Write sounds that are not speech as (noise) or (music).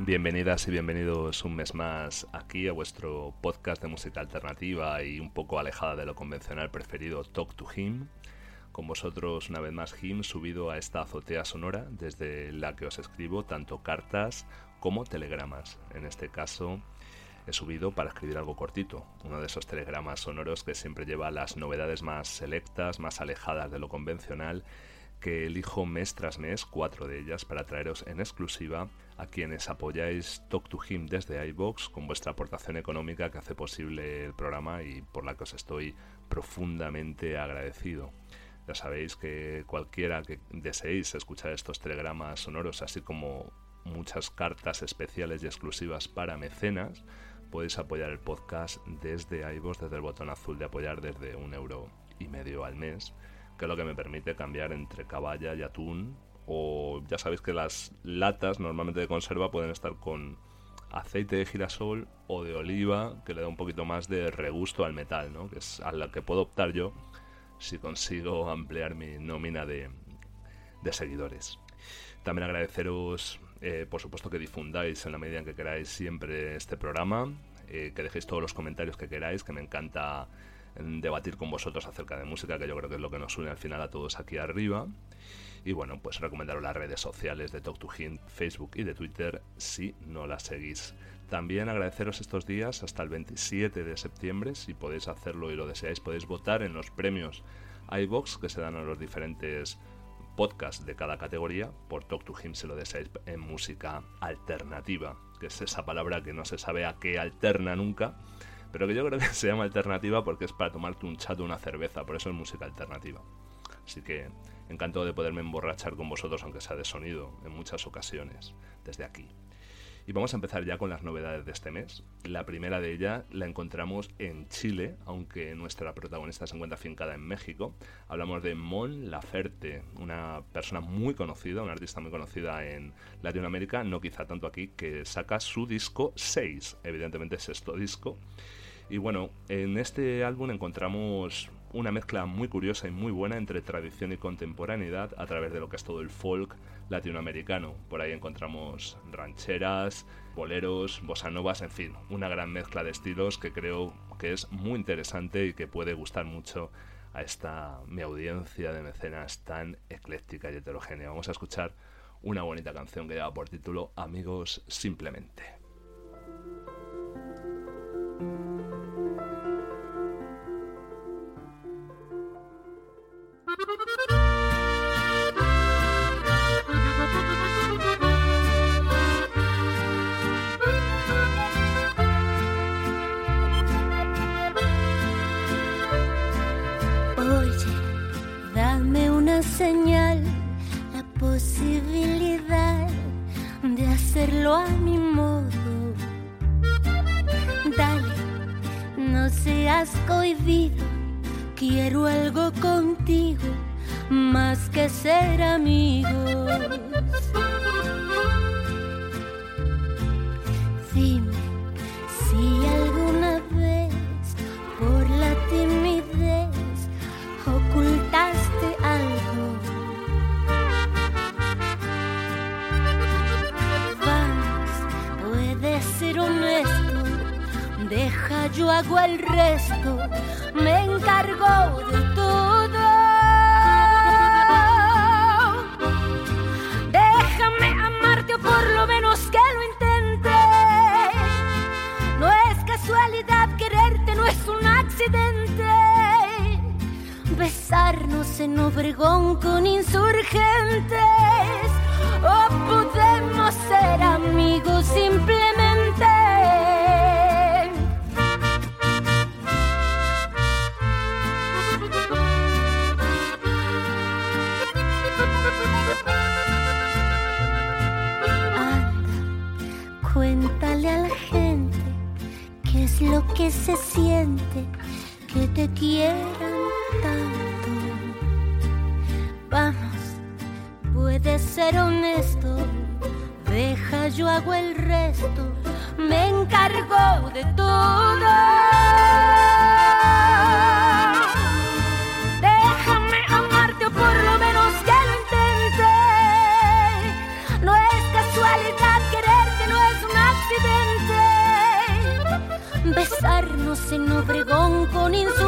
Bienvenidas y bienvenidos un mes más aquí a vuestro podcast de música alternativa y un poco alejada de lo convencional preferido Talk to Him. Con vosotros una vez más Him subido a esta azotea sonora desde la que os escribo tanto cartas como telegramas. En este caso he subido para escribir algo cortito, uno de esos telegramas sonoros que siempre lleva las novedades más selectas, más alejadas de lo convencional que elijo mes tras mes cuatro de ellas para traeros en exclusiva a quienes apoyáis Talk to Him desde iBox con vuestra aportación económica que hace posible el programa y por la que os estoy profundamente agradecido. Ya sabéis que cualquiera que deseéis escuchar estos telegramas sonoros, así como muchas cartas especiales y exclusivas para mecenas, podéis apoyar el podcast desde iVoox, desde el botón azul de apoyar desde un euro y medio al mes que es lo que me permite cambiar entre caballa y atún. O ya sabéis que las latas normalmente de conserva pueden estar con aceite de girasol o de oliva, que le da un poquito más de regusto al metal, ¿no? que es a la que puedo optar yo si consigo ampliar mi nómina de, seguidores. También agradeceros, eh, por supuesto, que difundáis en la medida en que queráis siempre este programa, eh, que dejéis todos los comentarios que queráis, que me encanta debatir con vosotros acerca de música, que yo creo que es lo que nos une al final a todos aquí arriba. Y bueno, pues recomendaros las redes sociales de Talk to Hint, Facebook y de Twitter si no las seguís. También agradeceros estos días hasta el 27 de septiembre, si podéis hacerlo y lo deseáis, podéis votar en los premios iBox que se dan a los diferentes podcasts de cada categoría. Por Talk to Him se lo deseáis en música alternativa, que es esa palabra que no se sabe a qué alterna nunca pero que yo creo que (laughs) se llama alternativa porque es para tomarte un chat o una cerveza, por eso es música alternativa. Así que encantado de poderme emborrachar con vosotros, aunque sea de sonido, en muchas ocasiones, desde aquí. Y vamos a empezar ya con las novedades de este mes. La primera de ellas la encontramos en Chile, aunque nuestra protagonista se encuentra fincada en México. Hablamos de Mon Laferte, una persona muy conocida, una artista muy conocida en Latinoamérica, no quizá tanto aquí, que saca su disco 6, evidentemente sexto disco. Y bueno, en este álbum encontramos una mezcla muy curiosa y muy buena entre tradición y contemporaneidad a través de lo que es todo el folk latinoamericano. Por ahí encontramos rancheras, boleros, bossa novas, en fin, una gran mezcla de estilos que creo que es muy interesante y que puede gustar mucho a esta mi audiencia de mecenas tan ecléctica y heterogénea. Vamos a escuchar una bonita canción que lleva por título Amigos Simplemente. Hacerlo a mi modo. Dale, no seas cohibido Quiero algo contigo más que ser amigos. Hago el resto me encargó de todo. Déjame amarte o por lo menos que lo intente. No es casualidad quererte, no es un accidente. Besarnos en Obregón con insurgentes. O podemos ser amigos simplemente. Cuéntale a la gente qué es lo que se siente que te quieran tanto. Vamos, puedes ser honesto, deja yo hago el resto, me encargo de todo. En Obregón con insurgentes.